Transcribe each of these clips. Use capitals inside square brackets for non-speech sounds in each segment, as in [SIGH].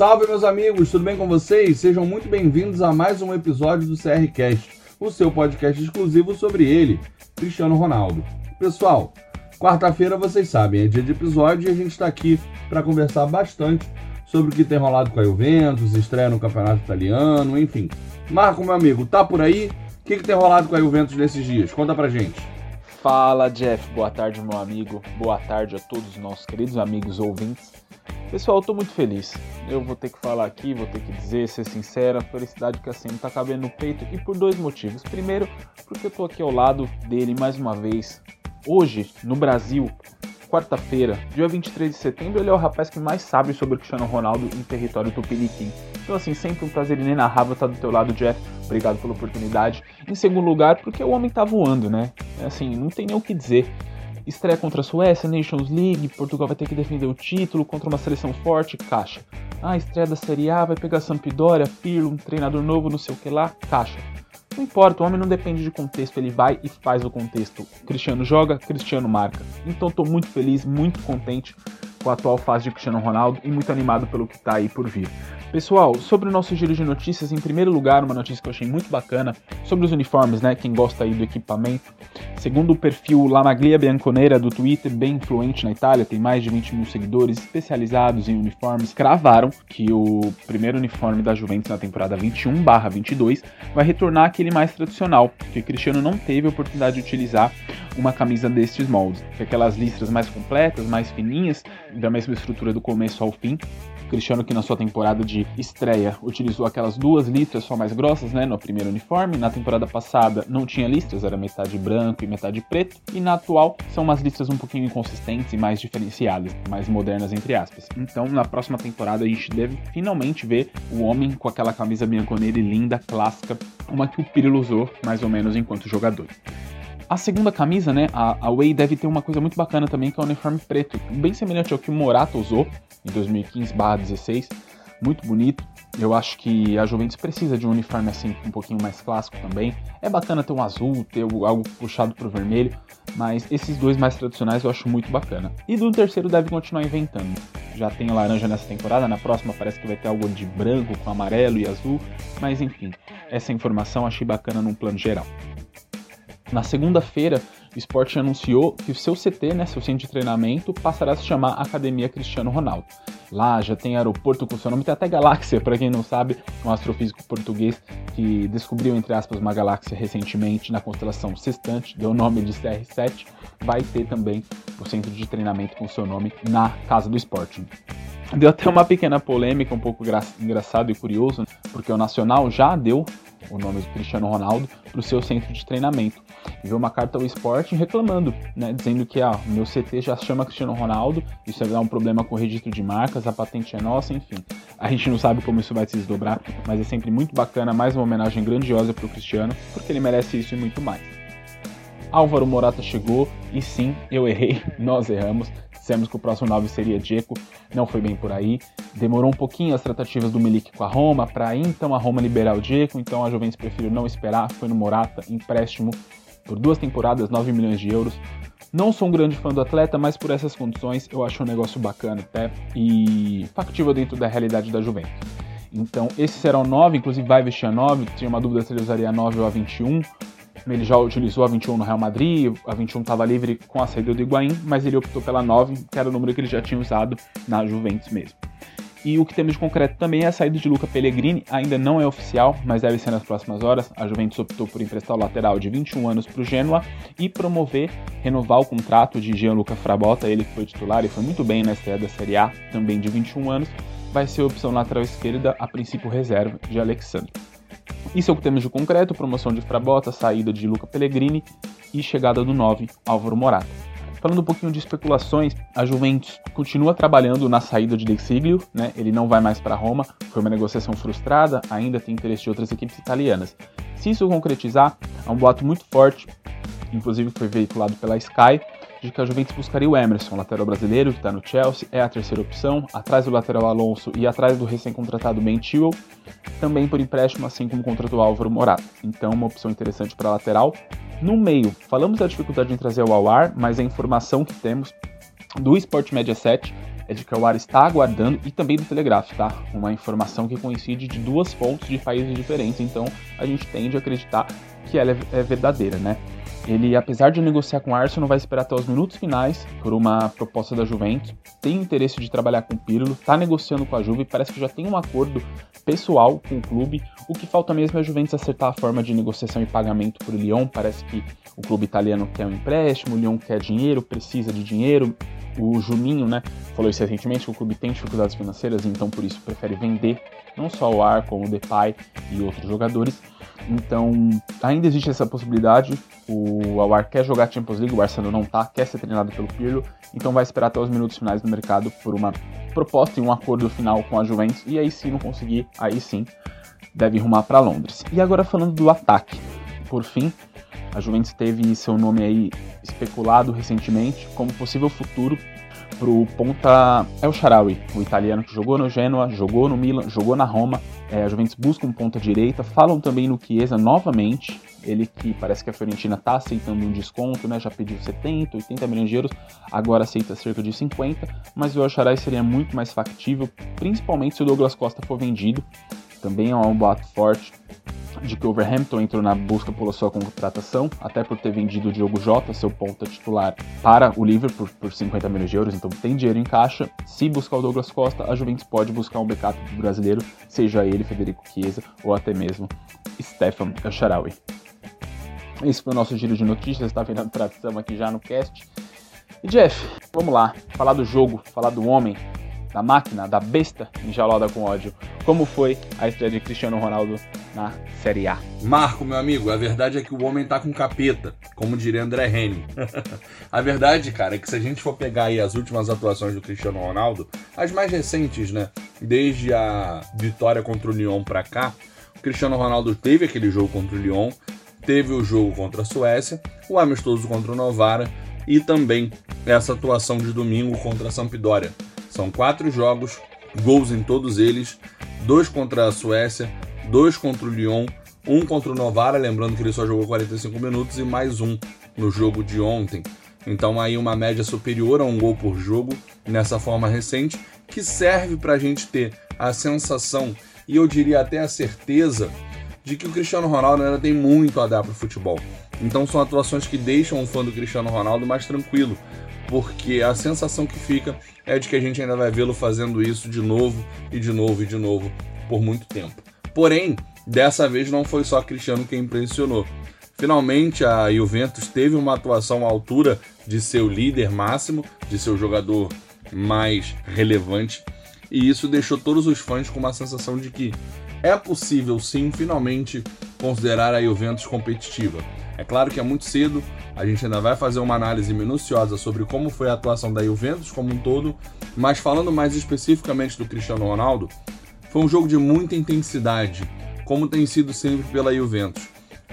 Salve, meus amigos, tudo bem com vocês? Sejam muito bem-vindos a mais um episódio do CRCast, o seu podcast exclusivo sobre ele, Cristiano Ronaldo. Pessoal, quarta-feira, vocês sabem, é dia de episódio e a gente está aqui para conversar bastante sobre o que tem rolado com a Juventus, estreia no Campeonato Italiano, enfim. Marco, meu amigo, tá por aí? O que, que tem rolado com a Juventus nesses dias? Conta pra gente. Fala, Jeff. Boa tarde, meu amigo. Boa tarde a todos os nossos queridos amigos ouvintes. Pessoal, eu tô muito feliz. Eu vou ter que falar aqui, vou ter que dizer, ser sincero, a felicidade que assim tá cabendo no peito e por dois motivos. Primeiro, porque eu tô aqui ao lado dele mais uma vez. Hoje, no Brasil, quarta-feira, dia 23 de setembro, ele é o rapaz que mais sabe sobre o Cristiano Ronaldo em território tupiniquim. Então, assim, sempre um prazer inenarrável estar do teu lado, Jeff. Obrigado pela oportunidade. Em segundo lugar, porque o homem tá voando, né? Assim, não tem nem o que dizer. Estreia contra a Suécia, Nations League, Portugal vai ter que defender o título contra uma seleção forte, caixa. Ah, estreia da Série A, vai pegar Sampdoria, Pirlo, um treinador novo, não sei o que lá, caixa. Não importa, o homem não depende de contexto, ele vai e faz o contexto. Cristiano joga, Cristiano marca. Então estou muito feliz, muito contente com a atual fase de Cristiano Ronaldo e muito animado pelo que está aí por vir. Pessoal, sobre o nosso giro de notícias, em primeiro lugar, uma notícia que eu achei muito bacana sobre os uniformes, né? Quem gosta aí do equipamento. Segundo o perfil Lamaglia Bianconera do Twitter, bem influente na Itália, tem mais de 20 mil seguidores especializados em uniformes, cravaram que o primeiro uniforme da Juventus na temporada 21/22 vai retornar aquele mais tradicional, que Cristiano não teve a oportunidade de utilizar uma camisa destes moldes, que aquelas listras mais completas, mais fininhas, da mesma estrutura do começo ao fim, Cristiano que na sua temporada de estreia utilizou aquelas duas listras só mais grossas, né, no primeiro uniforme. Na temporada passada não tinha listras, era metade branco e metade preto. E na atual são umas listras um pouquinho inconsistentes e mais diferenciadas, mais modernas entre aspas. Então na próxima temporada a gente deve finalmente ver o homem com aquela camisa bianconeri linda, clássica, uma que o Pirlo usou mais ou menos enquanto jogador. A segunda camisa, né, a, a Way deve ter uma coisa muito bacana também, que é o uniforme preto, bem semelhante ao que o Morata usou em 2015/16, muito bonito. Eu acho que a Juventus precisa de um uniforme assim, um pouquinho mais clássico também. É bacana ter um azul, ter algo puxado pro vermelho, mas esses dois mais tradicionais eu acho muito bacana. E do terceiro deve continuar inventando. Já tem laranja nessa temporada, na próxima parece que vai ter algo de branco com amarelo e azul, mas enfim, essa informação achei bacana num plano geral. Na segunda-feira, o esporte anunciou que o seu CT, né, seu centro de treinamento, passará a se chamar Academia Cristiano Ronaldo. Lá já tem aeroporto com seu nome, tem até galáxia, para quem não sabe, um astrofísico português que descobriu, entre aspas, uma galáxia recentemente na constelação Sextante, deu o nome de CR7, vai ter também o centro de treinamento com seu nome na Casa do Esporte. Deu até uma pequena polêmica, um pouco engraçado e curioso, porque o Nacional já deu o nome do Cristiano Ronaldo, para o seu centro de treinamento. Enviou uma carta ao esporte reclamando, né, dizendo que ah, meu CT já chama Cristiano Ronaldo, isso vai dar um problema com o registro de marcas, a patente é nossa, enfim. A gente não sabe como isso vai se desdobrar, mas é sempre muito bacana, mais uma homenagem grandiosa para o Cristiano, porque ele merece isso e muito mais. Álvaro Morata chegou e sim, eu errei, [LAUGHS] nós erramos. Dissemos que o próximo 9 seria Dzeko, não foi bem por aí. Demorou um pouquinho as tratativas do Milik com a Roma, para então a Roma liberar o Dzeko, então a Juventus preferiu não esperar, foi no Morata, empréstimo por duas temporadas, 9 milhões de euros. Não sou um grande fã do atleta, mas por essas condições eu acho um negócio bacana até e factível dentro da realidade da Juventus. Então, esse será o 9, inclusive vai vestir a 9, tinha uma dúvida se ele usaria a 9 ou a 21. Ele já utilizou a 21 no Real Madrid, a 21 estava livre com a saída do Higuaín, mas ele optou pela 9, que era o número que ele já tinha usado na Juventus mesmo. E o que temos de concreto também é a saída de Luca Pellegrini, ainda não é oficial, mas deve ser nas próximas horas. A Juventus optou por emprestar o lateral de 21 anos para o Genoa e promover, renovar o contrato de Gianluca Frabotta, ele que foi titular e foi muito bem na estreia da Série A, também de 21 anos, vai ser a opção lateral esquerda, a princípio reserva, de Alexandre. Isso é o que temos de concreto: promoção de Frabota, saída de Luca Pellegrini e chegada do 9, Álvaro Morata. Falando um pouquinho de especulações, a Juventus continua trabalhando na saída de De né? Ele não vai mais para Roma, foi uma negociação frustrada, ainda tem interesse de outras equipes italianas. Se isso concretizar, há um boato muito forte, inclusive foi veiculado pela Sky, de que a Juventus buscaria o Emerson, lateral brasileiro que está no Chelsea, é a terceira opção, atrás do lateral Alonso e atrás do recém-contratado Ben Chilwell, também por empréstimo, assim como contratou Álvaro Morata. Então, uma opção interessante para lateral. No meio, falamos da dificuldade em trazer o Awar, mas a informação que temos do Sport Media 7 é de que o Ar está aguardando, e também do Telegraph, tá? Uma informação que coincide de duas fontes de países diferentes, então a gente tende a acreditar que ela é, é verdadeira, né? Ele, apesar de negociar com o Arsenal, vai esperar até os minutos finais por uma proposta da Juventus. Tem interesse de trabalhar com o Pirlo, está negociando com a Juve, parece que já tem um acordo pessoal com o clube. O que falta mesmo é a Juventus acertar a forma de negociação e pagamento para o Lyon. Parece que o clube italiano quer um empréstimo, o Lyon quer dinheiro, precisa de dinheiro. O Juninho, né, falou isso recentemente, que o clube tem dificuldades financeiras, então por isso prefere vender não só o Ar, como o Depay e outros jogadores. Então, ainda existe essa possibilidade. O Awar quer jogar Champions League, o Arsenal não tá, quer ser treinado pelo Pirlo, então vai esperar até os minutos finais do mercado por uma proposta e um acordo final com a Juventus. E aí, se não conseguir, aí sim deve rumar para Londres. E agora falando do ataque. Por fim, a Juventus teve seu nome aí especulado recentemente como possível futuro pro ponta El Sharawi, o italiano que jogou no Genoa, jogou no Milan, jogou na Roma. É, a Juventus busca um ponta direita. Falam também no Chiesa novamente. Ele que parece que a Fiorentina está aceitando um desconto, né? Já pediu 70, 80 milhões de euros, agora aceita cerca de 50. Mas o El Sharawi seria muito mais factível, principalmente se o Douglas Costa for vendido. Também é um boato forte de que o Overhampton entrou na busca pela sua contratação, até por ter vendido o Diogo Jota, seu ponta titular, para o Liverpool por, por 50 milhões de euros, então tem dinheiro em caixa. Se buscar o Douglas Costa, a Juventus pode buscar um backup brasileiro, seja ele Federico Chiesa ou até mesmo Stefan Sharawi. Esse foi o nosso giro de notícias, está virando tradição aqui já no cast. E Jeff, vamos lá, falar do jogo, falar do homem, da máquina, da besta enjaulada com ódio. Como foi a estreia de Cristiano Ronaldo na Série A? Marco, meu amigo, a verdade é que o homem tá com capeta, como diria André Henning. [LAUGHS] a verdade, cara, é que se a gente for pegar aí as últimas atuações do Cristiano Ronaldo, as mais recentes, né, desde a vitória contra o Lyon pra cá, o Cristiano Ronaldo teve aquele jogo contra o Lyon, teve o jogo contra a Suécia, o amistoso contra o Novara e também essa atuação de domingo contra a Sampdoria. São quatro jogos, gols em todos eles, dois contra a Suécia, dois contra o Lyon, um contra o Novara, lembrando que ele só jogou 45 minutos, e mais um no jogo de ontem. Então aí uma média superior a um gol por jogo nessa forma recente, que serve para a gente ter a sensação e eu diria até a certeza de que o Cristiano Ronaldo ainda tem muito a dar para o futebol. Então são atuações que deixam o fã do Cristiano Ronaldo mais tranquilo, porque a sensação que fica é de que a gente ainda vai vê-lo fazendo isso de novo e de novo e de novo por muito tempo. Porém, dessa vez não foi só Cristiano quem impressionou. Finalmente a Juventus teve uma atuação à altura de seu líder máximo, de seu jogador mais relevante, e isso deixou todos os fãs com uma sensação de que é possível sim finalmente considerar a Juventus competitiva. É claro que é muito cedo, a gente ainda vai fazer uma análise minuciosa sobre como foi a atuação da Juventus como um todo, mas falando mais especificamente do Cristiano Ronaldo, foi um jogo de muita intensidade, como tem sido sempre pela Juventus.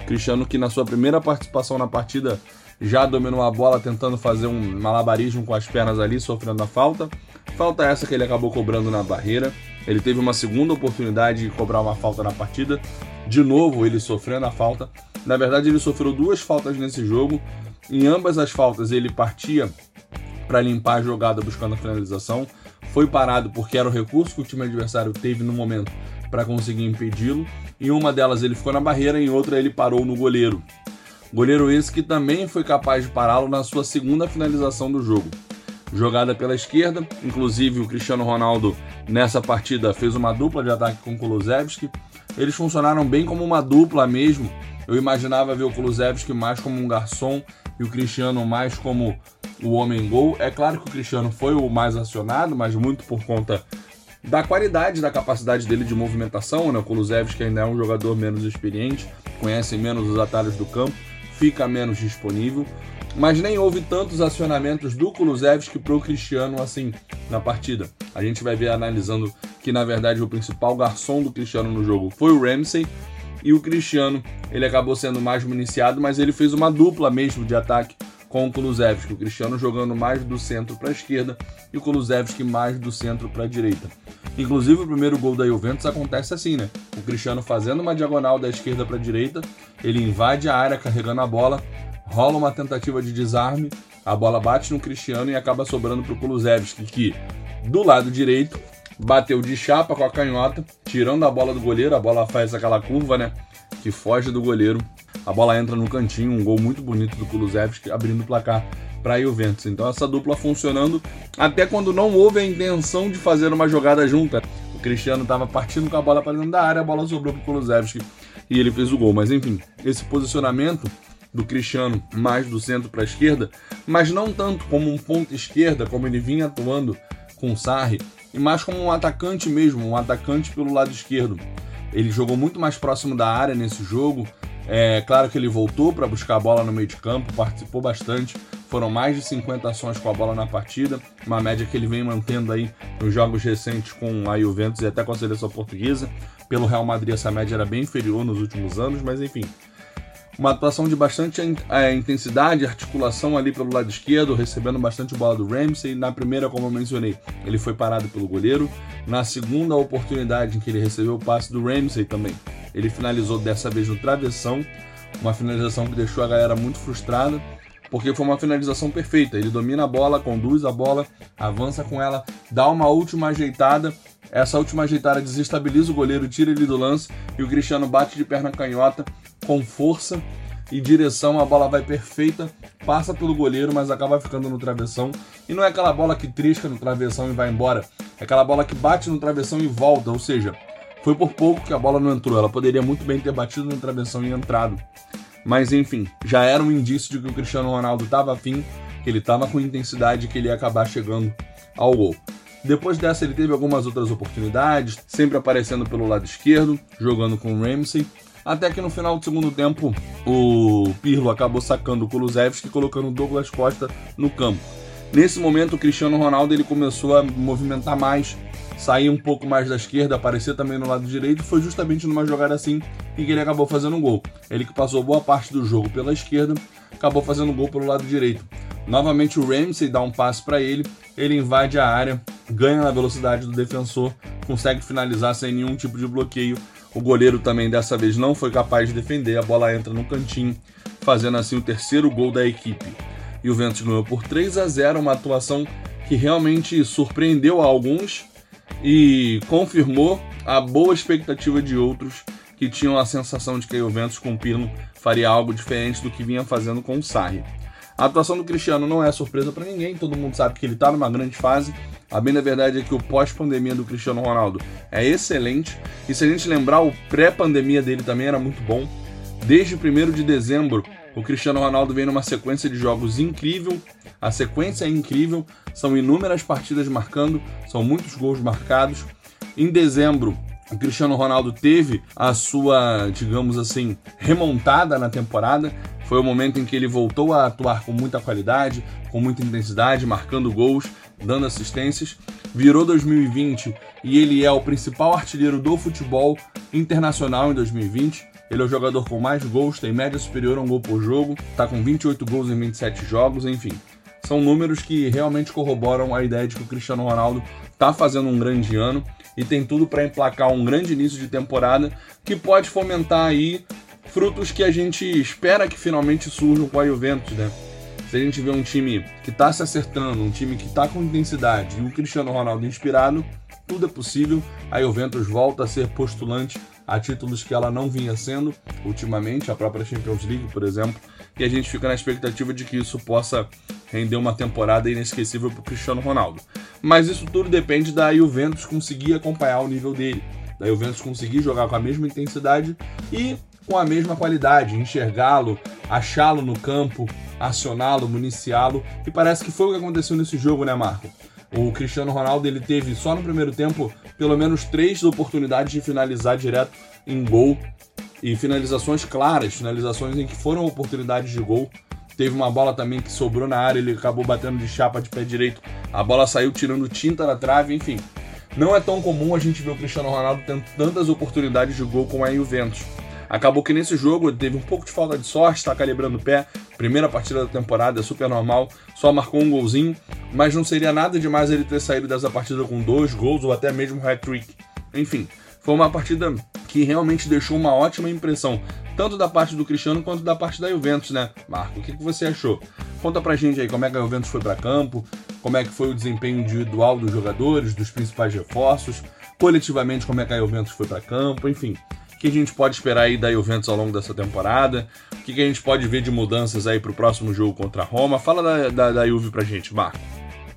Cristiano que na sua primeira participação na partida já dominou a bola tentando fazer um malabarismo com as pernas ali, sofrendo a falta. Falta essa que ele acabou cobrando na barreira. Ele teve uma segunda oportunidade de cobrar uma falta na partida. De novo, ele sofrendo a falta. Na verdade, ele sofreu duas faltas nesse jogo. Em ambas as faltas, ele partia para limpar a jogada buscando a finalização. Foi parado porque era o recurso que o time adversário teve no momento para conseguir impedi-lo. Em uma delas ele ficou na barreira, em outra ele parou no goleiro. Goleiro esse que também foi capaz de pará-lo na sua segunda finalização do jogo. Jogada pela esquerda, inclusive o Cristiano Ronaldo nessa partida fez uma dupla de ataque com Kulusevski. Eles funcionaram bem como uma dupla mesmo, eu imaginava ver o Kulusevski mais como um garçom e o Cristiano mais como o homem gol. É claro que o Cristiano foi o mais acionado, mas muito por conta da qualidade, da capacidade dele de movimentação. Né? O Kulusevski ainda é um jogador menos experiente, conhece menos os atalhos do campo, fica menos disponível. Mas nem houve tantos acionamentos do Kulusevski o Cristiano assim na partida. A gente vai ver analisando que na verdade o principal garçom do Cristiano no jogo foi o Ramsey e o Cristiano, ele acabou sendo mais municiado, mas ele fez uma dupla mesmo de ataque com o Kulusevski, o Cristiano jogando mais do centro para a esquerda e o Kulusevski mais do centro para a direita. Inclusive o primeiro gol da Juventus acontece assim, né? O Cristiano fazendo uma diagonal da esquerda para a direita, ele invade a área carregando a bola, rola uma tentativa de desarme, a bola bate no Cristiano e acaba sobrando para o Kulusevski, que do lado direito, bateu de chapa com a canhota, tirando a bola do goleiro, a bola faz aquela curva, né, que foge do goleiro. A bola entra no cantinho, um gol muito bonito do Kulusevski, abrindo o placar para Juventus. Então essa dupla funcionando até quando não houve a intenção de fazer uma jogada junta. O Cristiano estava partindo com a bola para dentro da área, a bola sobrou para o Kulusevski e ele fez o gol. Mas enfim, esse posicionamento do Cristiano mais do centro para a esquerda, mas não tanto como um ponto esquerda, como ele vinha atuando com o Sarri, e mais como um atacante mesmo, um atacante pelo lado esquerdo. Ele jogou muito mais próximo da área nesse jogo. É claro que ele voltou para buscar a bola no meio de campo, participou bastante. Foram mais de 50 ações com a bola na partida, uma média que ele vem mantendo aí nos jogos recentes com a Juventus e até com a seleção portuguesa. Pelo Real Madrid essa média era bem inferior nos últimos anos, mas enfim, uma atuação de bastante é, intensidade, articulação ali pelo lado esquerdo, recebendo bastante bola do Ramsey. Na primeira, como eu mencionei, ele foi parado pelo goleiro. Na segunda oportunidade em que ele recebeu o passe do Ramsey também, ele finalizou dessa vez no travessão, uma finalização que deixou a galera muito frustrada, porque foi uma finalização perfeita. Ele domina a bola, conduz a bola, avança com ela, dá uma última ajeitada. Essa última ajeitada desestabiliza o goleiro, tira ele do lance e o Cristiano bate de perna canhota com força e direção, a bola vai perfeita, passa pelo goleiro, mas acaba ficando no travessão. E não é aquela bola que trisca no travessão e vai embora, é aquela bola que bate no travessão e volta, ou seja, foi por pouco que a bola não entrou. Ela poderia muito bem ter batido no travessão e entrado. Mas enfim, já era um indício de que o Cristiano Ronaldo estava afim, que ele estava com intensidade que ele ia acabar chegando ao gol. Depois dessa, ele teve algumas outras oportunidades, sempre aparecendo pelo lado esquerdo, jogando com o Ramsey. Até que no final do segundo tempo, o Pirlo acabou sacando o Kulusevski e colocando o Douglas Costa no campo. Nesse momento, o Cristiano Ronaldo ele começou a movimentar mais, sair um pouco mais da esquerda, aparecer também no lado direito. Foi justamente numa jogada assim que ele acabou fazendo um gol. Ele que passou boa parte do jogo pela esquerda, acabou fazendo um gol pelo lado direito. Novamente o Ramsey dá um passe para ele, ele invade a área, ganha na velocidade do defensor, consegue finalizar sem nenhum tipo de bloqueio o goleiro também dessa vez não foi capaz de defender, a bola entra no cantinho, fazendo assim o terceiro gol da equipe. E o Ventus ganhou por 3 a 0, uma atuação que realmente surpreendeu a alguns e confirmou a boa expectativa de outros que tinham a sensação de que o Juventus com o Pirlo faria algo diferente do que vinha fazendo com o Sarri. A atuação do Cristiano não é surpresa para ninguém, todo mundo sabe que ele está numa grande fase, a bem da verdade é que o pós-pandemia do Cristiano Ronaldo é excelente. E se a gente lembrar, o pré-pandemia dele também era muito bom. Desde 1 de dezembro, o Cristiano Ronaldo vem numa sequência de jogos incrível. A sequência é incrível, são inúmeras partidas marcando, são muitos gols marcados. Em dezembro, o Cristiano Ronaldo teve a sua, digamos assim, remontada na temporada. Foi o momento em que ele voltou a atuar com muita qualidade, com muita intensidade, marcando gols dando assistências. Virou 2020 e ele é o principal artilheiro do futebol internacional em 2020. Ele é o jogador com mais gols, tem média superior a um gol por jogo, está com 28 gols em 27 jogos, enfim. São números que realmente corroboram a ideia de que o Cristiano Ronaldo está fazendo um grande ano e tem tudo para emplacar um grande início de temporada que pode fomentar aí frutos que a gente espera que finalmente surjam com a Juventus, né? se a gente vê um time que está se acertando, um time que está com intensidade e o Cristiano Ronaldo inspirado, tudo é possível. A Juventus volta a ser postulante a títulos que ela não vinha sendo ultimamente, a própria Champions League, por exemplo, e a gente fica na expectativa de que isso possa render uma temporada inesquecível para Cristiano Ronaldo. Mas isso tudo depende da Juventus conseguir acompanhar o nível dele, da Juventus conseguir jogar com a mesma intensidade e com a mesma qualidade, enxergá-lo, achá-lo no campo, acioná-lo, municiá-lo. E parece que foi o que aconteceu nesse jogo, né, Marco? O Cristiano Ronaldo ele teve só no primeiro tempo pelo menos três oportunidades de finalizar direto em gol e finalizações claras, finalizações em que foram oportunidades de gol. Teve uma bola também que sobrou na área, ele acabou batendo de chapa de pé direito. A bola saiu tirando tinta da trave, enfim. Não é tão comum a gente ver o Cristiano Ronaldo tendo tantas oportunidades de gol como a Juventus. Acabou que nesse jogo teve um pouco de falta de sorte, está calibrando o pé. Primeira partida da temporada, é super normal. Só marcou um golzinho, mas não seria nada demais ele ter saído dessa partida com dois gols ou até mesmo um hat-trick. Enfim, Foi uma partida que realmente deixou uma ótima impressão, tanto da parte do Cristiano quanto da parte da Juventus, né, Marco? O que, que você achou? Conta pra gente aí como é que a Juventus foi para campo, como é que foi o desempenho individual dos jogadores, dos principais reforços, coletivamente como é que a Juventus foi para campo, enfim. O que a gente pode esperar aí da Juventus ao longo dessa temporada? O que a gente pode ver de mudanças aí pro próximo jogo contra a Roma? Fala da, da, da Juve pra gente, Marco.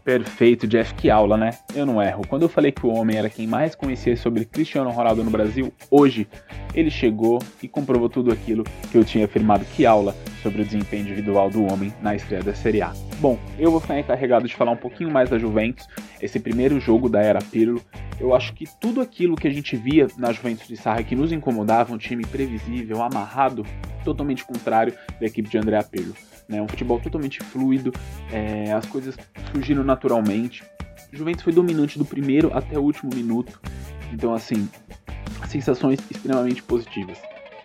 Perfeito, Jeff, que aula, né? Eu não erro. Quando eu falei que o homem era quem mais conhecia sobre Cristiano Ronaldo no Brasil, hoje ele chegou e comprovou tudo aquilo que eu tinha afirmado. Que aula sobre o desempenho individual do homem na estreia da Série A. Bom, eu vou ficar encarregado de falar um pouquinho mais da Juventus, esse primeiro jogo da era Pirlo. Eu acho que tudo aquilo que a gente via na Juventus de Sarra que nos incomodava, um time previsível, amarrado, totalmente contrário da equipe de Andrea Pirlo né? Um futebol totalmente fluido, é, as coisas surgiram naturalmente. O Juventus foi dominante do primeiro até o último minuto, então assim, sensações extremamente positivas.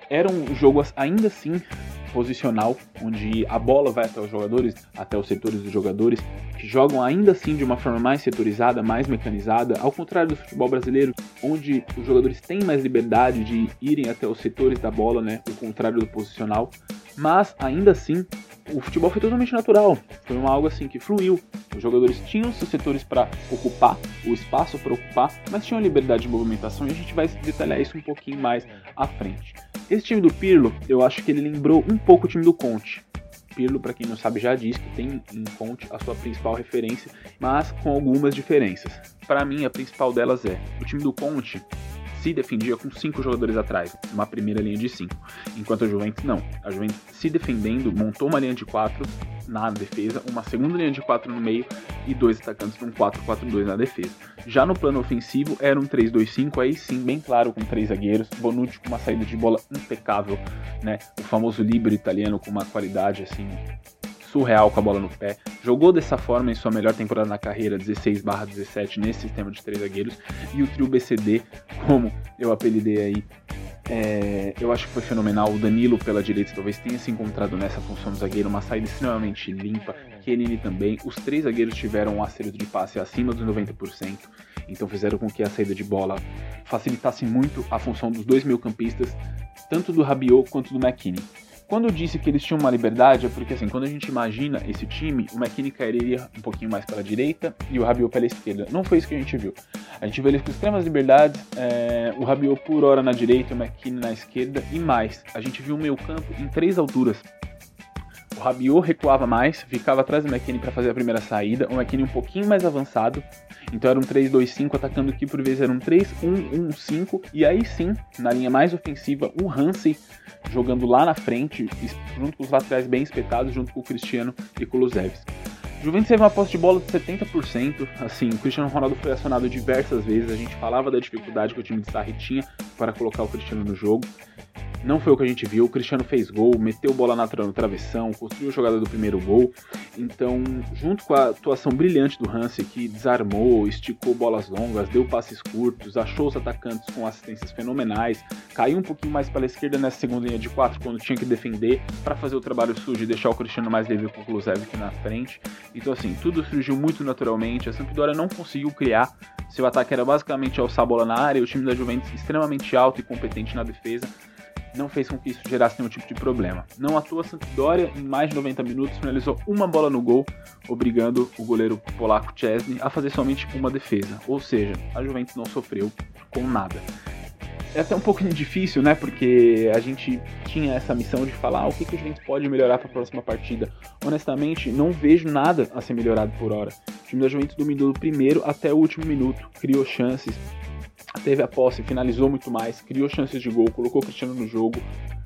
Era um jogo ainda assim posicional, onde a bola vai até os jogadores, até os setores dos jogadores, que jogam ainda assim de uma forma mais setorizada, mais mecanizada, ao contrário do futebol brasileiro, onde os jogadores têm mais liberdade de irem até os setores da bola, né, o contrário do posicional, mas ainda assim o futebol foi totalmente natural. Foi uma algo assim que fluiu. Os jogadores tinham seus setores para ocupar, o espaço para ocupar, mas tinham liberdade de movimentação e a gente vai detalhar isso um pouquinho mais à frente. Esse time do Pirlo, eu acho que ele lembrou um pouco o time do Conte. Pirlo, para quem não sabe, já diz que tem em Conte a sua principal referência, mas com algumas diferenças. Para mim, a principal delas é o time do Conte se defendia com cinco jogadores atrás, uma primeira linha de cinco, enquanto a Juventus não. A Juventus se defendendo montou uma linha de quatro na defesa, uma segunda linha de quatro no meio e dois atacantes num 4-4-2 na defesa. Já no plano ofensivo era um 3-2-5, aí sim, bem claro, com três zagueiros, Bonucci com uma saída de bola impecável, né? O famoso líbero italiano com uma qualidade assim surreal com a bola no pé. Jogou dessa forma em sua melhor temporada na carreira, 16/17 nesse sistema de três zagueiros. E o trio BCD, como eu apelidei aí, é, eu acho que foi fenomenal. O Danilo pela direita talvez tenha se encontrado nessa função do zagueiro, uma saída extremamente limpa. Kenini também. Os três zagueiros tiveram um acerto de passe acima dos 90%, então fizeram com que a saída de bola facilitasse muito a função dos dois meio-campistas, tanto do Rabiot quanto do McKinney. Quando eu disse que eles tinham uma liberdade, é porque assim, quando a gente imagina esse time, o McKinney cairia um pouquinho mais para a direita e o Rabiot pela esquerda. Não foi isso que a gente viu. A gente viu eles com extremas liberdades, é, o Rabiot por hora na direita, o McKinney na esquerda e mais. A gente viu o meio campo em três alturas. O Rabiot recuava mais, ficava atrás do McKinney para fazer a primeira saída, o McKinney um pouquinho mais avançado, então era um 3-2-5 atacando aqui, por vezes era um 3-1-1-5, e aí sim, na linha mais ofensiva, o Hansen jogando lá na frente, junto com os laterais bem espetados, junto com o Cristiano e com o Luzevski. Juventus teve uma posse de bola de 70%, assim, o Cristiano Ronaldo foi acionado diversas vezes, a gente falava da dificuldade que o time de Sarri tinha para colocar o Cristiano no jogo, não foi o que a gente viu. O Cristiano fez gol, meteu bola na no travessão, construiu a jogada do primeiro gol. Então, junto com a atuação brilhante do Hansi, que desarmou, esticou bolas longas, deu passes curtos, achou os atacantes com assistências fenomenais, caiu um pouquinho mais para a esquerda nessa segunda linha de quatro quando tinha que defender para fazer o trabalho sujo e deixar o Cristiano mais livre com o Kulusevski na frente. Então, assim, tudo surgiu muito naturalmente. A Sampdoria não conseguiu criar. Seu ataque era basicamente alçar bola na área. O time da Juventus extremamente alto e competente na defesa não fez com que isso gerasse nenhum tipo de problema. Não atua Sampdoria em mais de 90 minutos, finalizou uma bola no gol, obrigando o goleiro polaco Chesney a fazer somente uma defesa. Ou seja, a Juventus não sofreu com nada. É até um pouco difícil, né? Porque a gente tinha essa missão de falar ah, o que, que a Juventus pode melhorar para a próxima partida. Honestamente, não vejo nada a ser melhorado por hora. O time da Juventus dominou do primeiro até o último minuto, criou chances, teve a posse, finalizou muito mais, criou chances de gol, colocou o Cristiano no jogo.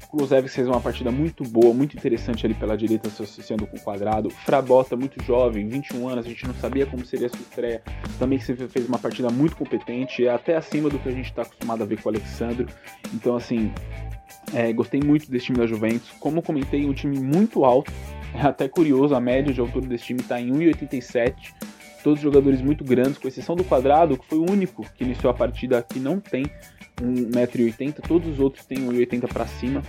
Kulusevski fez uma partida muito boa, muito interessante ali pela direita, se associando com o quadrado. Frabota, muito jovem, 21 anos, a gente não sabia como seria a sua estreia. Também fez uma partida muito competente, é até acima do que a gente está acostumado a ver com o Alexandre. Então, assim, é, gostei muito desse time da Juventus. Como comentei, um time muito alto. É até curioso, a média de altura desse time está em 1,87 todos jogadores muito grandes, com exceção do Quadrado, que foi o único que iniciou a partida que não tem 1,80m, todos os outros têm 1,80m para cima.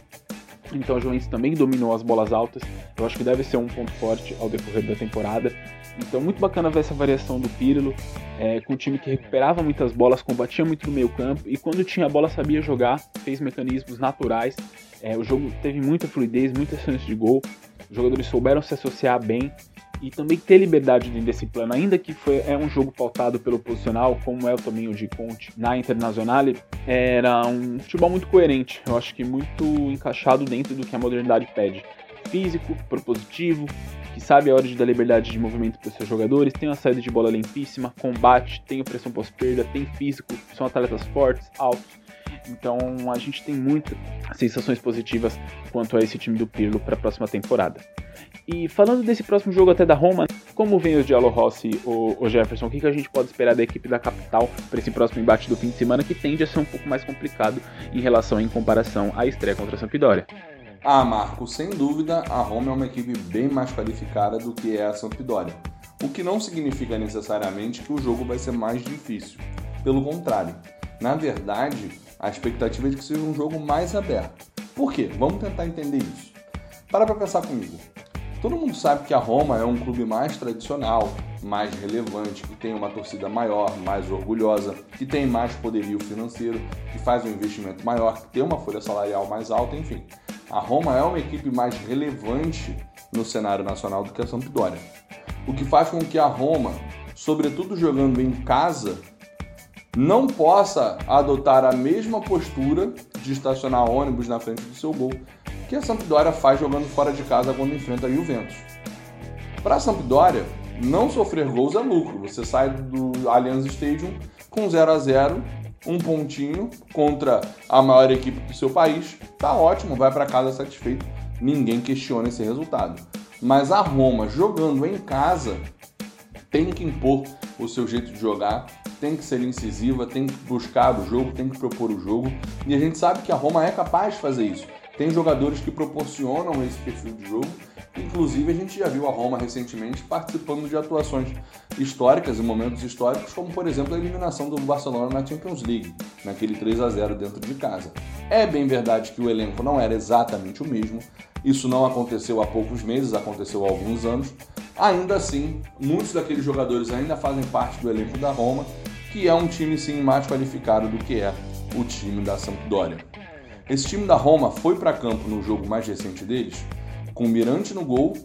Então a Juventus também dominou as bolas altas. Eu acho que deve ser um ponto forte ao decorrer da temporada. Então, muito bacana ver essa variação do Pirlo, é, com um time que recuperava muitas bolas, combatia muito no meio campo e quando tinha a bola sabia jogar, fez mecanismos naturais. É, o jogo teve muita fluidez, muitas chances de gol. Os jogadores souberam se associar bem e também ter liberdade desse plano, ainda que foi, é um jogo pautado pelo posicional, como é o também o de Conte na Internazionale, era um futebol muito coerente, eu acho que muito encaixado dentro do que a modernidade pede. Físico, propositivo, que sabe a hora de dar liberdade de movimento para os seus jogadores, tem uma saída de bola limpíssima, combate, tem pressão pós-perda, tem físico, são atletas fortes, altos. Então a gente tem muitas sensações positivas quanto a esse time do Pirlo para a próxima temporada. E falando desse próximo jogo até da Roma, como vem os Diallo Rossi ou o Jefferson? O que, que a gente pode esperar da equipe da capital para esse próximo embate do fim de semana que tende a ser um pouco mais complicado em relação em comparação à estreia contra a Sampdoria? Ah, Marco, sem dúvida a Roma é uma equipe bem mais qualificada do que é a Sampdoria. O que não significa necessariamente que o jogo vai ser mais difícil. Pelo contrário, na verdade, a expectativa é de que seja um jogo mais aberto. Por quê? Vamos tentar entender isso. Para para pensar comigo. Todo mundo sabe que a Roma é um clube mais tradicional, mais relevante, que tem uma torcida maior, mais orgulhosa, que tem mais poderio financeiro, que faz um investimento maior, que tem uma folha salarial mais alta, enfim. A Roma é uma equipe mais relevante no cenário nacional do que a Sampdoria. O que faz com que a Roma, sobretudo jogando em casa, não possa adotar a mesma postura de estacionar ônibus na frente do seu gol que a Sampdoria faz jogando fora de casa quando enfrenta a Juventus. Para a Sampdoria, não sofrer gols é lucro. Você sai do Allianz Stadium com 0 a 0 um pontinho contra a maior equipe do seu país, tá ótimo, vai para casa satisfeito. Ninguém questiona esse resultado. Mas a Roma jogando em casa tem que impor o seu jeito de jogar, tem que ser incisiva, tem que buscar o jogo, tem que propor o jogo. E a gente sabe que a Roma é capaz de fazer isso. Tem jogadores que proporcionam esse perfil de jogo. Inclusive, a gente já viu a Roma recentemente participando de atuações históricas e momentos históricos, como por exemplo a eliminação do Barcelona na Champions League, naquele 3 a 0 dentro de casa. É bem verdade que o elenco não era exatamente o mesmo, isso não aconteceu há poucos meses, aconteceu há alguns anos. Ainda assim, muitos daqueles jogadores ainda fazem parte do elenco da Roma, que é um time sim mais qualificado do que é o time da Sampdoria. Esse time da Roma foi para campo no jogo mais recente deles, com Mirante no gol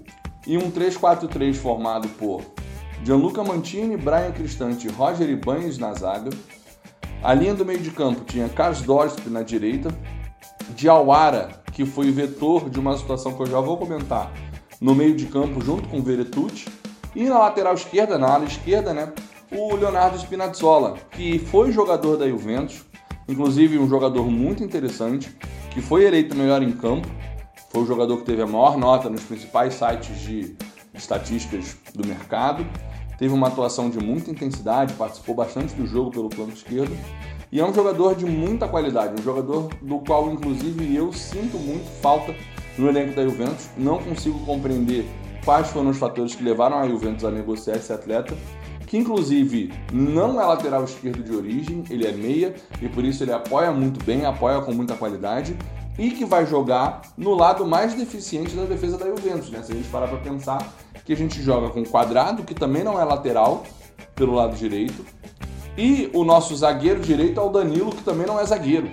e um 3-4-3 formado por Gianluca Mantini, Brian Cristante Roger Ibanez na zaga. A linha do meio de campo tinha Carlos Dorsp na direita, Diawara, que foi vetor de uma situação que eu já vou comentar, no meio de campo junto com Veretucci, e na lateral esquerda, na ala esquerda, né, o Leonardo Spinazzola, que foi jogador da Juventus, Inclusive, um jogador muito interessante, que foi eleito melhor em campo, foi o jogador que teve a maior nota nos principais sites de estatísticas do mercado. Teve uma atuação de muita intensidade, participou bastante do jogo pelo plano esquerdo. E é um jogador de muita qualidade, um jogador do qual, inclusive, eu sinto muito falta no elenco da Juventus. Não consigo compreender quais foram os fatores que levaram a Juventus a negociar esse atleta que inclusive não é lateral esquerdo de origem, ele é meia e por isso ele apoia muito bem, apoia com muita qualidade e que vai jogar no lado mais deficiente da defesa da Juventus, né? Se a gente parar para pensar que a gente joga com Quadrado, que também não é lateral pelo lado direito, e o nosso zagueiro direito é o Danilo, que também não é zagueiro.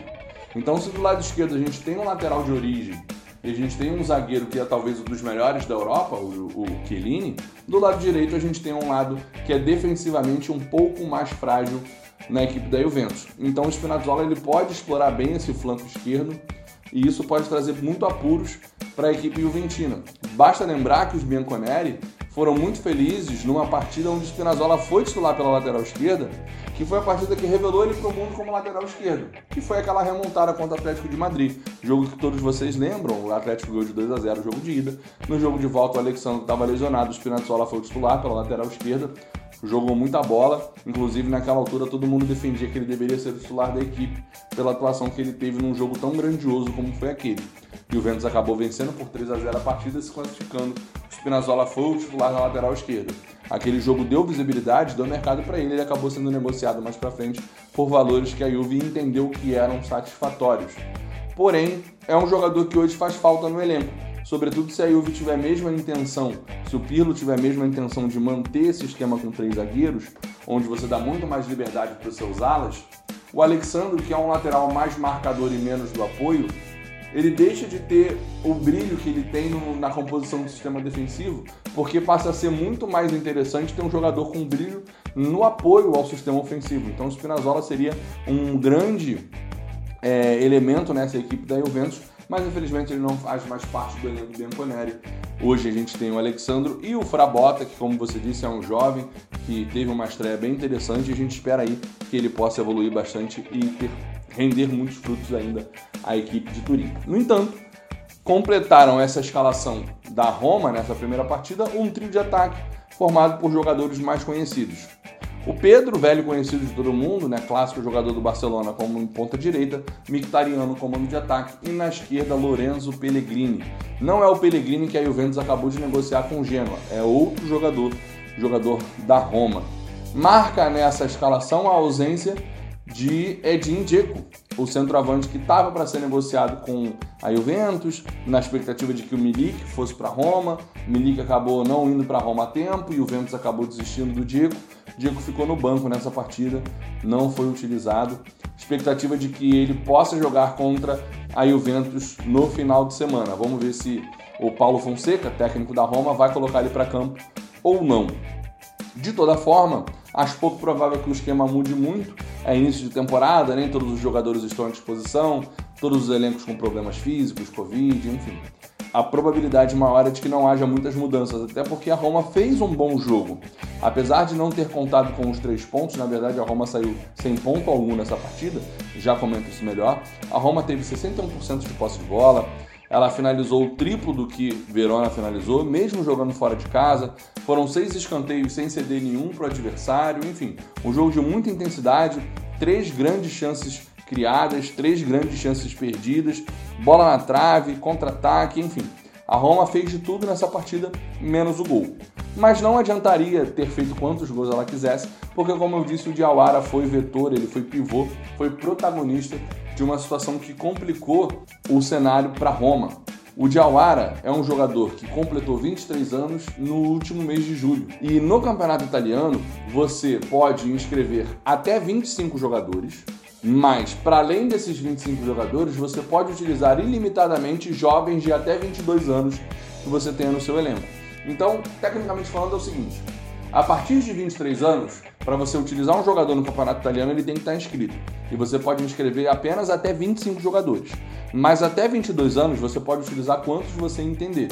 Então, se do lado esquerdo a gente tem um lateral de origem e a gente tem um zagueiro que é talvez um dos melhores da Europa, o, o Chiellini. Do lado direito a gente tem um lado que é defensivamente um pouco mais frágil na equipe da Juventus. Então o Spinazzola ele pode explorar bem esse flanco esquerdo e isso pode trazer muito apuros para a equipe juventina. Basta lembrar que os Bianconeri foram muito felizes numa partida onde o Spinazzola foi titular pela lateral esquerda que foi a partida que revelou ele para o mundo como lateral esquerdo, que foi aquela remontada contra o Atlético de Madrid. Jogo que todos vocês lembram, o Atlético ganhou de 2 a 0 o jogo de ida. No jogo de volta, o Alexandre estava lesionado, o Spinazzola foi titular pela lateral esquerda, jogou muita bola, inclusive naquela altura todo mundo defendia que ele deveria ser titular da equipe pela atuação que ele teve num jogo tão grandioso como foi aquele. E o Ventus acabou vencendo por 3 a 0 a partida, se classificando. O Spinazzola foi o titular na lateral esquerda. Aquele jogo deu visibilidade, deu mercado para ele, ele acabou sendo negociado mais para frente por valores que a Juve entendeu que eram satisfatórios. Porém, é um jogador que hoje faz falta no elenco. sobretudo se a Juve tiver a mesma intenção, se o Pirlo tiver a mesma intenção de manter esse esquema com três zagueiros, onde você dá muito mais liberdade para os seus alas, o Alexandre, que é um lateral mais marcador e menos do apoio, ele deixa de ter o brilho que ele tem no, na composição do sistema defensivo, porque passa a ser muito mais interessante ter um jogador com brilho no apoio ao sistema ofensivo. Então o Spinazzola seria um grande é, elemento nessa equipe da Juventus, mas infelizmente ele não faz mais parte do elenco Bianconeri. Hoje a gente tem o Alexandro e o Frabota, que como você disse é um jovem que teve uma estreia bem interessante e a gente espera aí que ele possa evoluir bastante e ter, render muitos frutos ainda à equipe de Turim. No entanto, completaram essa escalação da Roma nessa primeira partida um trio de ataque formado por jogadores mais conhecidos. O Pedro, velho conhecido de todo mundo, né, clássico jogador do Barcelona como ponta direita, Mictariano comando de ataque e na esquerda Lorenzo Pellegrini. Não é o Pellegrini que a Juventus acabou de negociar com o Genoa, é outro jogador, jogador da Roma. Marca nessa escalação a ausência de Edin Dzeko, o centroavante que estava para ser negociado com a Juventus, na expectativa de que o Milik fosse para Roma. O Milik acabou não indo para Roma a tempo e o Juventus acabou desistindo do Dzeko. Diego ficou no banco nessa partida, não foi utilizado. Expectativa de que ele possa jogar contra a Juventus no final de semana. Vamos ver se o Paulo Fonseca, técnico da Roma, vai colocar ele para campo ou não. De toda forma, acho pouco provável que o esquema mude muito. É início de temporada, nem todos os jogadores estão à disposição, todos os elencos com problemas físicos, Covid, enfim a probabilidade maior é de que não haja muitas mudanças, até porque a Roma fez um bom jogo. Apesar de não ter contado com os três pontos, na verdade a Roma saiu sem ponto algum nessa partida, já comento isso melhor. A Roma teve 61% de posse de bola, ela finalizou o triplo do que Verona finalizou, mesmo jogando fora de casa. Foram seis escanteios sem ceder nenhum para o adversário, enfim, um jogo de muita intensidade, três grandes chances criadas, três grandes chances perdidas, bola na trave, contra-ataque, enfim. A Roma fez de tudo nessa partida, menos o gol. Mas não adiantaria ter feito quantos gols ela quisesse, porque, como eu disse, o Diawara foi vetor, ele foi pivô, foi protagonista de uma situação que complicou o cenário para Roma. O Diawara é um jogador que completou 23 anos no último mês de julho. E no campeonato italiano, você pode inscrever até 25 jogadores, mas, para além desses 25 jogadores, você pode utilizar ilimitadamente jovens de até 22 anos que você tenha no seu elenco. Então, tecnicamente falando, é o seguinte: a partir de 23 anos, para você utilizar um jogador no campeonato italiano, ele tem que estar inscrito. E você pode inscrever apenas até 25 jogadores. Mas até 22 anos, você pode utilizar quantos você entender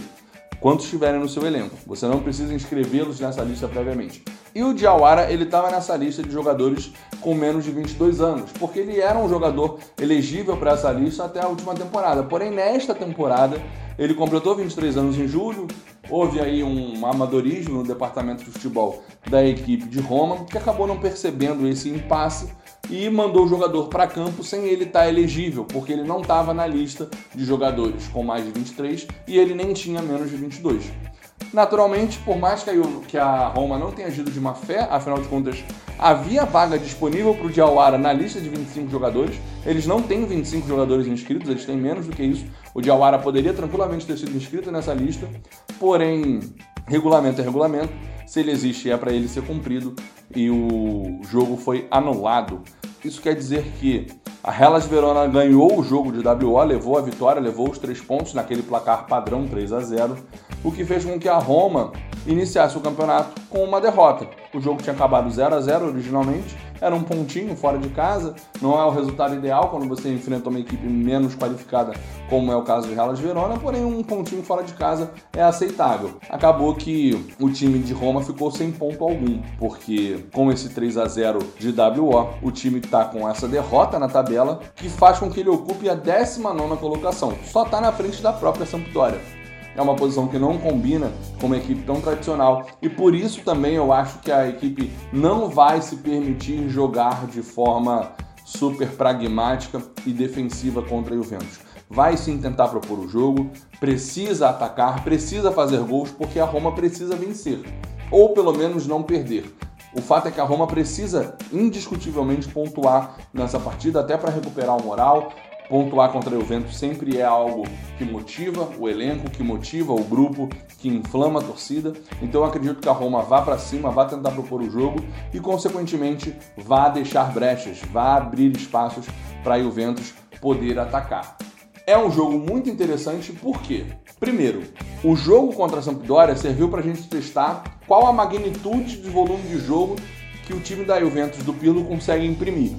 quantos estiverem no seu elenco. Você não precisa inscrevê-los nessa lista previamente. E o Diawara, ele estava nessa lista de jogadores com menos de 22 anos, porque ele era um jogador elegível para essa lista até a última temporada. Porém, nesta temporada, ele completou 23 anos em julho, houve aí um amadorismo no departamento de futebol da equipe de Roma, que acabou não percebendo esse impasse e mandou o jogador para campo sem ele estar tá elegível, porque ele não estava na lista de jogadores com mais de 23 e ele nem tinha menos de 22. Naturalmente, por mais que a Roma não tenha agido de má fé, afinal de contas, havia vaga disponível para o Diawara na lista de 25 jogadores. Eles não têm 25 jogadores inscritos, eles têm menos do que isso. O Diawara poderia tranquilamente ter sido inscrito nessa lista, porém, regulamento é regulamento. Se ele existe, é para ele ser cumprido e o jogo foi anulado. Isso quer dizer que a Hellas Verona ganhou o jogo de WO, levou a vitória, levou os três pontos naquele placar padrão 3 a 0, o que fez com que a Roma iniciasse o campeonato com uma derrota. O jogo tinha acabado 0 a 0 originalmente, era um pontinho fora de casa, não é o resultado ideal quando você enfrenta uma equipe menos qualificada, como é o caso de Hellas Verona, porém um pontinho fora de casa é aceitável. Acabou que o time de Roma ficou sem ponto algum, porque com esse 3 a 0 de WO, o time está com essa derrota na tabela que faz com que ele ocupe a 19ª colocação, só está na frente da própria Sampdoria é uma posição que não combina com uma equipe tão tradicional e por isso também eu acho que a equipe não vai se permitir jogar de forma super pragmática e defensiva contra a Juventus. Vai sim tentar propor o jogo, precisa atacar, precisa fazer gols porque a Roma precisa vencer ou pelo menos não perder. O fato é que a Roma precisa indiscutivelmente pontuar nessa partida até para recuperar o moral, pontuar contra a Juventus sempre é algo que motiva o elenco, que motiva o grupo, que inflama a torcida. Então eu acredito que a Roma vá para cima, vá tentar propor o jogo e, consequentemente, vá deixar brechas, vá abrir espaços para a Juventus poder atacar. É um jogo muito interessante porque, primeiro, o jogo contra a Sampdoria serviu para a gente testar qual a magnitude de volume de jogo que o time da Juventus do Pirlo consegue imprimir.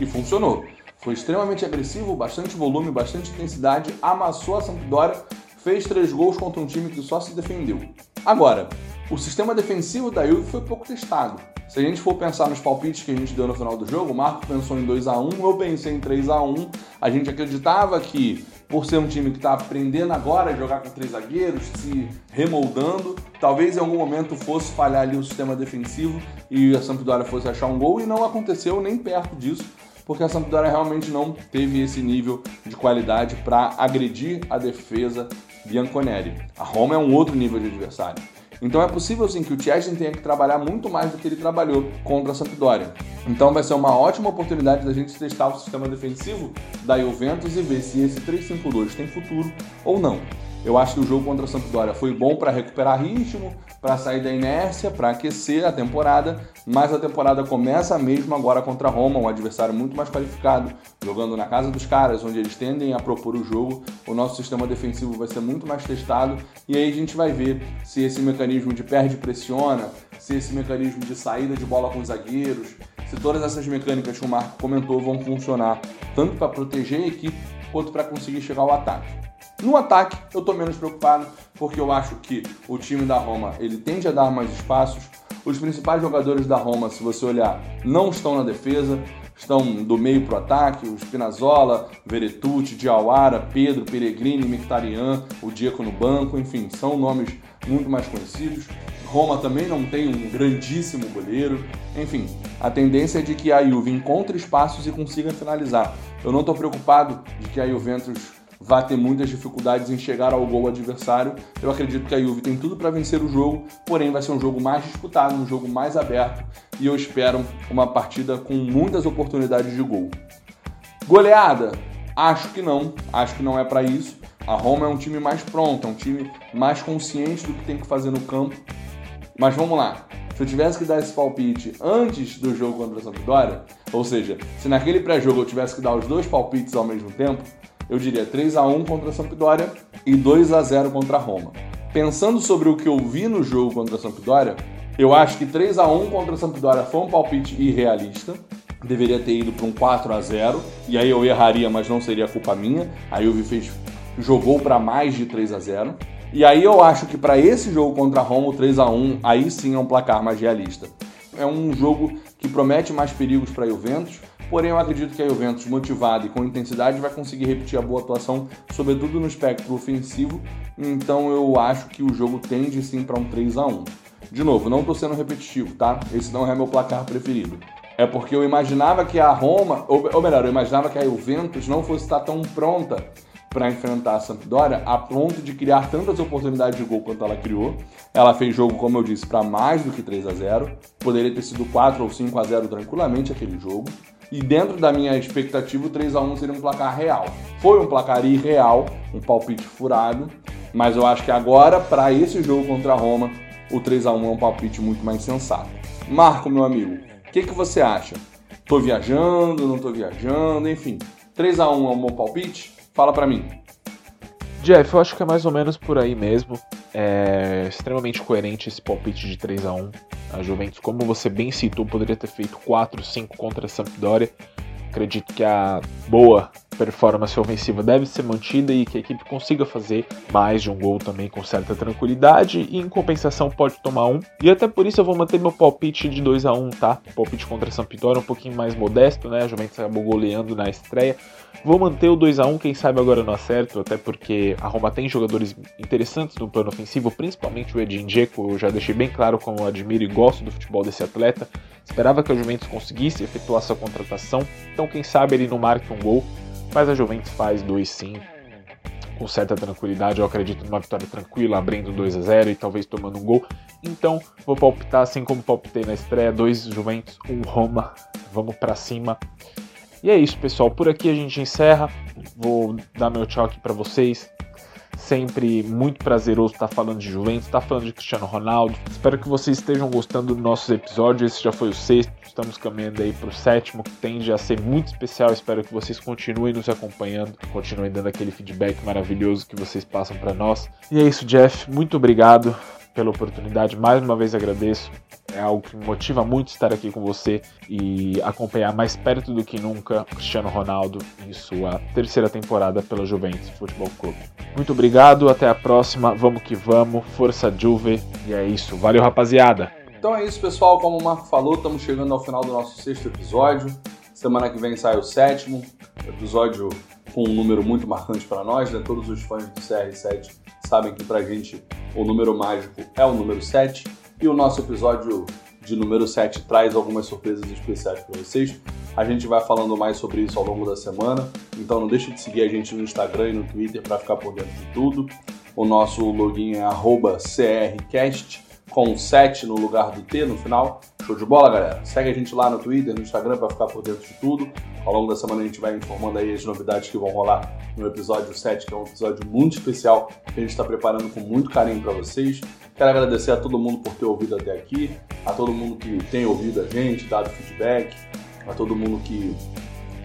E funcionou. Foi extremamente agressivo, bastante volume, bastante intensidade, amassou a Sampdoria, fez três gols contra um time que só se defendeu. Agora, o sistema defensivo da Juve foi pouco testado. Se a gente for pensar nos palpites que a gente deu no final do jogo, o Marco pensou em 2 a 1 eu pensei em 3 a 1 A gente acreditava que, por ser um time que está aprendendo agora a jogar com três zagueiros, se remoldando, talvez em algum momento fosse falhar ali o sistema defensivo e a Sampdoria fosse achar um gol, e não aconteceu nem perto disso porque a Sampdoria realmente não teve esse nível de qualidade para agredir a defesa bianconeri. A Roma é um outro nível de adversário. Então é possível sim que o Chesney tenha que trabalhar muito mais do que ele trabalhou contra a Sampdoria. Então vai ser uma ótima oportunidade da gente testar o sistema defensivo da Juventus e ver se esse 3-5-2 tem futuro ou não. Eu acho que o jogo contra a Sampdoria foi bom para recuperar ritmo, para sair da inércia, para aquecer a temporada, mas a temporada começa mesmo agora contra a Roma, um adversário muito mais qualificado, jogando na casa dos caras, onde eles tendem a propor o jogo. O nosso sistema defensivo vai ser muito mais testado e aí a gente vai ver se esse mecanismo de perde-pressiona, se esse mecanismo de saída de bola com os zagueiros, se todas essas mecânicas que o Marco comentou vão funcionar tanto para proteger a equipe quanto para conseguir chegar ao ataque. No ataque, eu estou menos preocupado, porque eu acho que o time da Roma ele tende a dar mais espaços. Os principais jogadores da Roma, se você olhar, não estão na defesa, estão do meio para o ataque, o Spinazzola, Veretucci, Diawara, Pedro, Peregrini, Mictarian, o Diego no banco, enfim, são nomes muito mais conhecidos. Roma também não tem um grandíssimo goleiro. Enfim, a tendência é de que a Juve encontre espaços e consiga finalizar. Eu não estou preocupado de que a Juventus vai ter muitas dificuldades em chegar ao gol adversário. Eu acredito que a Juve tem tudo para vencer o jogo, porém vai ser um jogo mais disputado, um jogo mais aberto e eu espero uma partida com muitas oportunidades de gol. Goleada? Acho que não, acho que não é para isso. A Roma é um time mais pronto, é um time mais consciente do que tem que fazer no campo. Mas vamos lá. Se eu tivesse que dar esse palpite antes do jogo contra a Sampdoria, ou seja, se naquele pré-jogo eu tivesse que dar os dois palpites ao mesmo tempo, eu diria 3 a 1 contra a Sampdoria e 2 a 0 contra a Roma. Pensando sobre o que eu vi no jogo contra a Sampdoria, eu acho que 3 a 1 contra a Sampdoria foi um palpite irrealista. Deveria ter ido para um 4 a 0 e aí eu erraria, mas não seria culpa minha. A Juve fez jogou para mais de 3 a 0. E aí eu acho que para esse jogo contra a Roma, o 3 a 1 aí sim é um placar mais realista. É um jogo que promete mais perigos para a Juventus, Porém, eu acredito que a Juventus, motivada e com intensidade, vai conseguir repetir a boa atuação, sobretudo no espectro ofensivo. Então, eu acho que o jogo tende sim para um 3 a 1 De novo, não estou sendo repetitivo, tá? Esse não é meu placar preferido. É porque eu imaginava que a Roma, ou, melhor, eu imaginava que a Juventus não fosse estar tão pronta para enfrentar a Sampdoria a ponto de criar tantas oportunidades de gol quanto ela criou. Ela fez jogo, como eu disse, para mais do que 3 a 0. Poderia ter sido 4 ou 5 a 0 tranquilamente aquele jogo. E dentro da minha expectativa, o 3 a 1 seria um placar real. Foi um placar irreal, um palpite furado, mas eu acho que agora, para esse jogo contra a Roma, o 3 a 1 é um palpite muito mais sensato. Marco, meu amigo, o que, que você acha? Tô viajando, não tô viajando, enfim. 3 a 1 é um bom palpite? Fala para mim. Jeff, eu acho que é mais ou menos por aí mesmo. É extremamente coerente esse palpite de 3 a 1 A Juventus, como você bem citou, poderia ter feito 4, 5 contra a Sampdoria. Acredito que a boa performance ofensiva deve ser mantida e que a equipe consiga fazer mais de um gol também com certa tranquilidade e em compensação pode tomar um. E até por isso eu vou manter meu palpite de 2 a 1 tá? Palpite contra a Sampdoria um pouquinho mais modesto, né? A Juventus acabou goleando na estreia. Vou manter o 2 a 1 quem sabe agora não acerto, até porque a Roma tem jogadores interessantes no plano ofensivo, principalmente o Edin Dzeko, eu já deixei bem claro como eu admiro e gosto do futebol desse atleta. Esperava que a Juventus conseguisse efetuar sua contratação, então quem sabe ele não marque um gol, mas a Juventus faz dois sim, com certa tranquilidade. Eu acredito numa vitória tranquila, abrindo 2 a 0 e talvez tomando um gol. Então, vou palpitar assim como palpitei na estreia: 2 Juventus, 1 um Roma. Vamos para cima. E é isso, pessoal. Por aqui a gente encerra. Vou dar meu tchau aqui para vocês. Sempre muito prazeroso estar falando de Juventus, estar falando de Cristiano Ronaldo. Espero que vocês estejam gostando dos nossos episódios. Esse já foi o sexto, estamos caminhando aí para o sétimo, que tende a ser muito especial. Espero que vocês continuem nos acompanhando, continuem dando aquele feedback maravilhoso que vocês passam para nós. E é isso, Jeff. Muito obrigado pela oportunidade. Mais uma vez agradeço. É algo que me motiva muito estar aqui com você e acompanhar mais perto do que nunca Cristiano Ronaldo em sua terceira temporada pela Juventus Futebol Clube. Muito obrigado, até a próxima. Vamos que vamos. Força Juve. E é isso. Valeu, rapaziada. Então é isso, pessoal. Como o Marco falou, estamos chegando ao final do nosso sexto episódio. Semana que vem sai o sétimo episódio com um número muito marcante para nós, né? Todos os fãs do CR7 sabem que pra gente o número mágico é o número 7 e o nosso episódio de número 7 traz algumas surpresas especiais para vocês. A gente vai falando mais sobre isso ao longo da semana, então não deixe de seguir a gente no Instagram e no Twitter para ficar por dentro de tudo. O nosso login é CRCast com 7 no lugar do T no final. Show de bola, galera? Segue a gente lá no Twitter, no Instagram para ficar por dentro de tudo. Ao longo da semana a gente vai informando aí as novidades que vão rolar no episódio 7, que é um episódio muito especial que a gente está preparando com muito carinho para vocês. Quero agradecer a todo mundo por ter ouvido até aqui, a todo mundo que tem ouvido a gente, dado feedback, a todo mundo que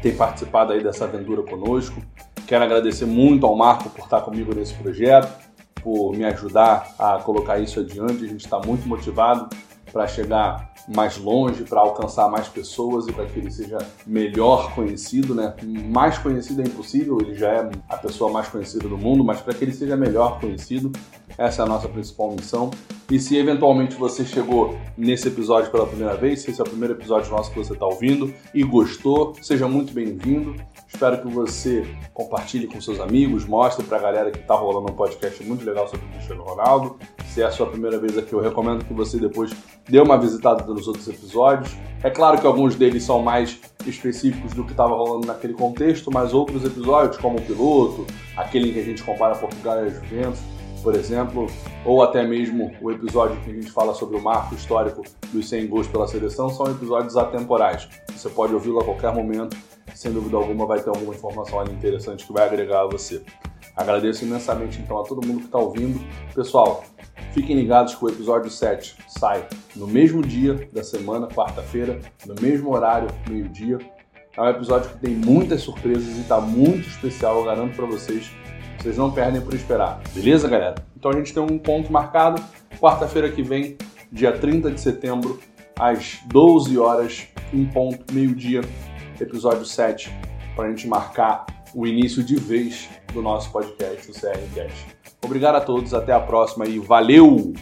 tem participado aí dessa aventura conosco. Quero agradecer muito ao Marco por estar comigo nesse projeto, por me ajudar a colocar isso adiante. A gente está muito motivado para chegar mais longe, para alcançar mais pessoas e para que ele seja melhor conhecido, né? Mais conhecido é impossível, ele já é a pessoa mais conhecida do mundo, mas para que ele seja melhor conhecido, essa é a nossa principal missão. E se eventualmente você chegou nesse episódio pela primeira vez, se esse é o primeiro episódio nosso que você está ouvindo e gostou, seja muito bem-vindo. Espero que você compartilhe com seus amigos, mostre para a galera que está rolando um podcast muito legal sobre o Cristiano Ronaldo. Se é a sua primeira vez aqui, eu recomendo que você depois dê uma visitada nos outros episódios. É claro que alguns deles são mais específicos do que estava rolando naquele contexto, mas outros episódios, como o piloto, aquele em que a gente compara Portugal e a Juventus, por exemplo, ou até mesmo o episódio que a gente fala sobre o marco histórico dos 100 gols pela seleção, são episódios atemporais. Você pode ouvi-lo a qualquer momento, sem dúvida alguma vai ter alguma informação ali interessante que vai agregar a você. Agradeço imensamente então a todo mundo que está ouvindo. Pessoal, fiquem ligados que o episódio 7 sai no mesmo dia da semana, quarta-feira, no mesmo horário, meio-dia. É um episódio que tem muitas surpresas e está muito especial, eu garanto para vocês vocês não perdem por esperar. Beleza, galera? Então a gente tem um ponto marcado. Quarta-feira que vem, dia 30 de setembro, às 12 horas, em ponto, meio-dia, episódio 7, para a gente marcar o início de vez do nosso podcast, o CRCast. Obrigado a todos, até a próxima e valeu!